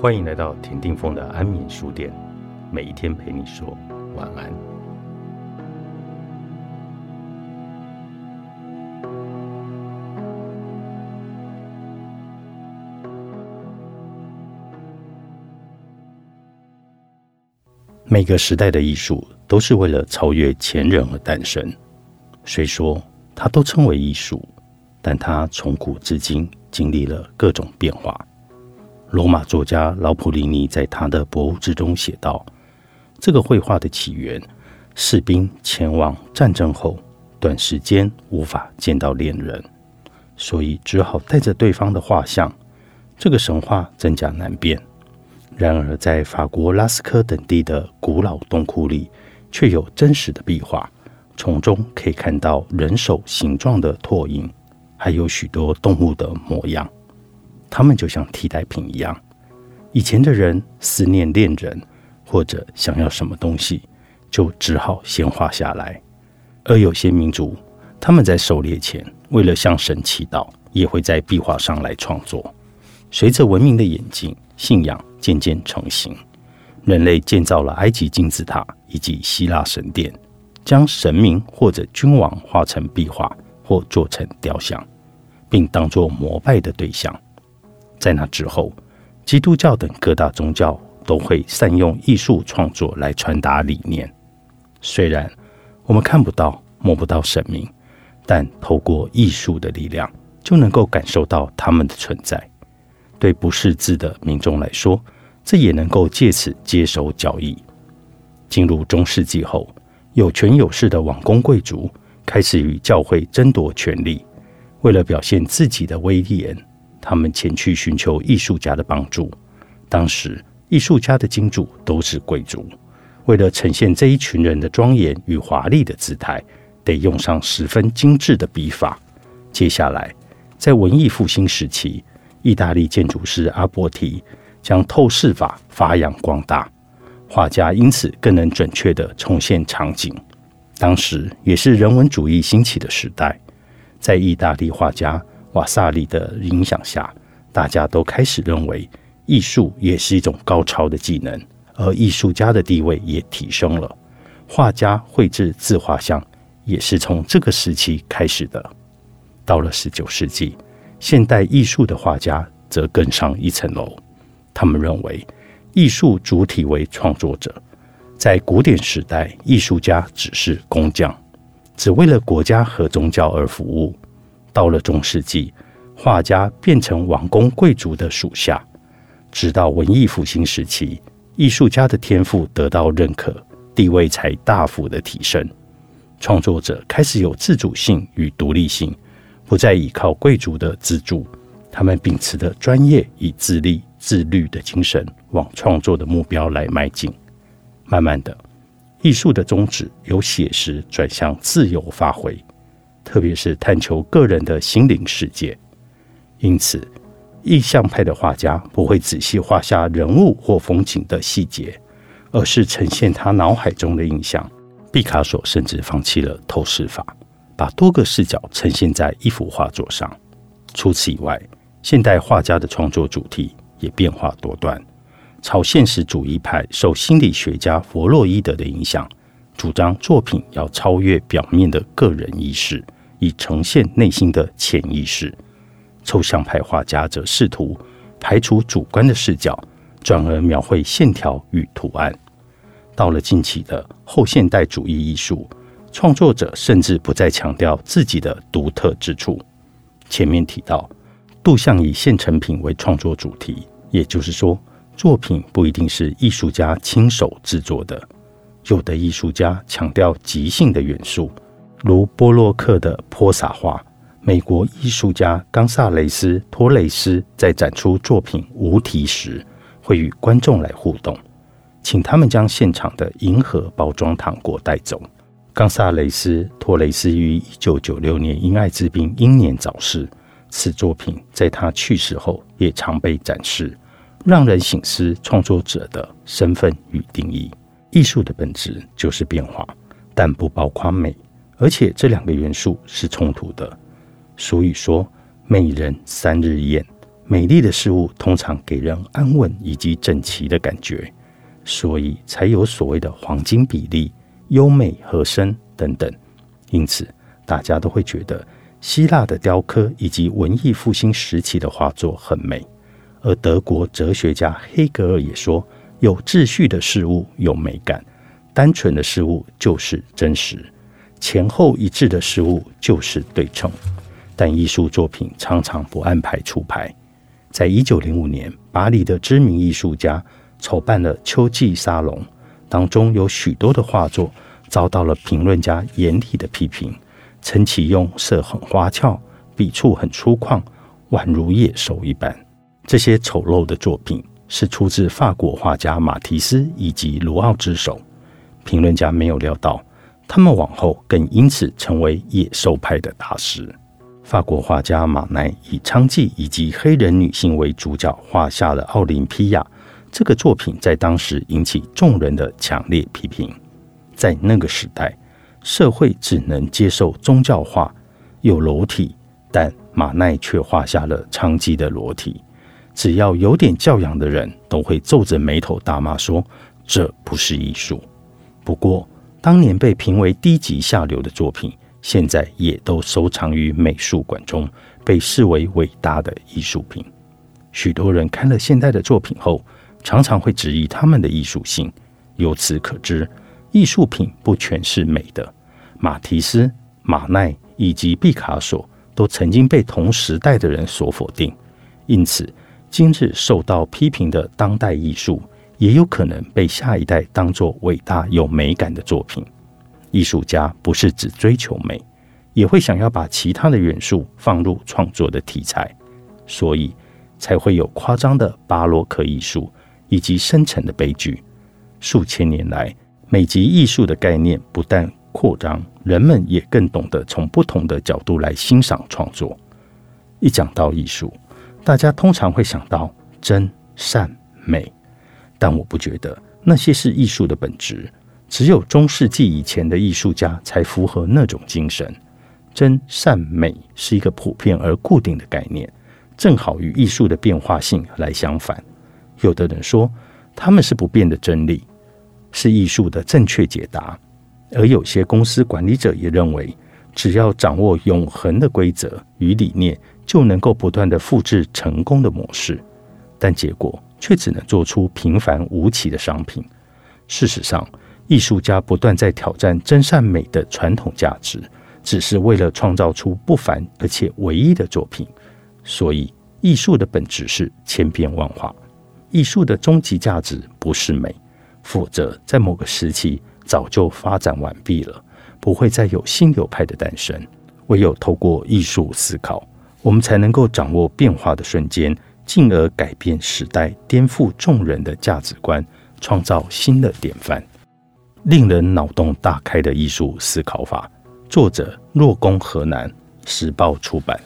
欢迎来到田定峰的安眠书店，每一天陪你说晚安。每个时代的艺术都是为了超越前人而诞生。虽说它都称为艺术，但它从古至今经历了各种变化。罗马作家劳普利尼在他的《博物志》中写道：“这个绘画的起源，士兵前往战争后，短时间无法见到恋人，所以只好带着对方的画像。这个神话真假难辨。然而，在法国拉斯科等地的古老洞窟里，却有真实的壁画，从中可以看到人手形状的拓印，还有许多动物的模样。”他们就像替代品一样，以前的人思念恋人或者想要什么东西，就只好先画下来。而有些民族，他们在狩猎前，为了向神祈祷，也会在壁画上来创作。随着文明的演进，信仰渐渐成型，人类建造了埃及金字塔以及希腊神殿，将神明或者君王画成壁画或做成雕像，并当作膜拜的对象。在那之后，基督教等各大宗教都会善用艺术创作来传达理念。虽然我们看不到、摸不到神明，但透过艺术的力量，就能够感受到他们的存在。对不识字的民众来说，这也能够借此接手交易。进入中世纪后，有权有势的王公贵族开始与教会争夺权力，为了表现自己的威严。他们前去寻求艺术家的帮助。当时，艺术家的金主都是贵族，为了呈现这一群人的庄严与华丽的姿态，得用上十分精致的笔法。接下来，在文艺复兴时期，意大利建筑师阿波提将透视法发扬光大，画家因此更能准确地重现场景。当时也是人文主义兴起的时代，在意大利画家。瓦萨里的影响下，大家都开始认为艺术也是一种高超的技能，而艺术家的地位也提升了。画家绘制自画像也是从这个时期开始的。到了十九世纪，现代艺术的画家则更上一层楼。他们认为艺术主体为创作者。在古典时代，艺术家只是工匠，只为了国家和宗教而服务。到了中世纪，画家变成王公贵族的属下。直到文艺复兴时期，艺术家的天赋得到认可，地位才大幅的提升。创作者开始有自主性与独立性，不再依靠贵族的资助。他们秉持的专业以自立自律的精神，往创作的目标来迈进。慢慢的，艺术的宗旨由写实转向自由发挥。特别是探求个人的心灵世界，因此，意象派的画家不会仔细画下人物或风景的细节，而是呈现他脑海中的印象。毕卡索甚至放弃了透视法，把多个视角呈现在一幅画作上。除此以外，现代画家的创作主题也变化多端。超现实主义派受心理学家弗洛伊德的影响，主张作品要超越表面的个人意识。以呈现内心的潜意识，抽象派画家则试图排除主观的视角，转而描绘线条与图案。到了近期的后现代主义艺术，创作者甚至不再强调自己的独特之处。前面提到，杜象以现成品为创作主题，也就是说，作品不一定是艺术家亲手制作的。有的艺术家强调即兴的元素。如波洛克的泼洒画，美国艺术家冈萨雷斯托雷斯在展出作品无题时，会与观众来互动，请他们将现场的银河包装糖果带走。冈萨雷斯托雷斯于一九九六年因艾滋病英年早逝，此作品在他去世后也常被展示，让人醒思创作者的身份与定义。艺术的本质就是变化，但不包括美。而且这两个元素是冲突的。俗语说“美人三日艳，美丽的事物通常给人安稳以及整齐的感觉，所以才有所谓的黄金比例、优美和声等等。因此，大家都会觉得希腊的雕刻以及文艺复兴时期的画作很美。而德国哲学家黑格尔也说：“有秩序的事物有美感，单纯的事物就是真实，前后一致的事物就是对称。”但艺术作品常常不按牌出牌。在一九零五年，巴黎的知名艺术家筹办了秋季沙龙，当中有许多的画作遭到了评论家严厉的批评，称其用色很花俏，笔触很粗犷，宛如野兽一般。这些丑陋的作品是出自法国画家马蒂斯以及卢奥之手。评论家没有料到，他们往后更因此成为野兽派的大师。法国画家马奈以娼妓以及黑人女性为主角，画下了《奥林匹亚》这个作品，在当时引起众人的强烈批评。在那个时代，社会只能接受宗教画有裸体，但马奈却画下了娼妓的裸体。只要有点教养的人，都会皱着眉头大骂说：“这不是艺术。”不过，当年被评为低级下流的作品。现在也都收藏于美术馆中，被视为伟大的艺术品。许多人看了现代的作品后，常常会质疑他们的艺术性。由此可知，艺术品不全是美的。马提斯、马奈以及毕卡索都曾经被同时代的人所否定，因此今日受到批评的当代艺术，也有可能被下一代当作伟大有美感的作品。艺术家不是只追求美，也会想要把其他的元素放入创作的题材，所以才会有夸张的巴洛克艺术以及深沉的悲剧。数千年来，美及艺术的概念不但扩张，人们也更懂得从不同的角度来欣赏创作。一讲到艺术，大家通常会想到真善美，但我不觉得那些是艺术的本质。只有中世纪以前的艺术家才符合那种精神。真善美是一个普遍而固定的概念，正好与艺术的变化性来相反。有的人说他们是不变的真理，是艺术的正确解答；而有些公司管理者也认为，只要掌握永恒的规则与理念，就能够不断的复制成功的模式。但结果却只能做出平凡无奇的商品。事实上，艺术家不断在挑战真善美的传统价值，只是为了创造出不凡而且唯一的作品。所以，艺术的本质是千变万化。艺术的终极价值不是美，否则在某个时期早就发展完毕了，不会再有新流派的诞生。唯有透过艺术思考，我们才能够掌握变化的瞬间，进而改变时代，颠覆众人的价值观，创造新的典范。令人脑洞大开的艺术思考法，作者若宫河南，时报出版。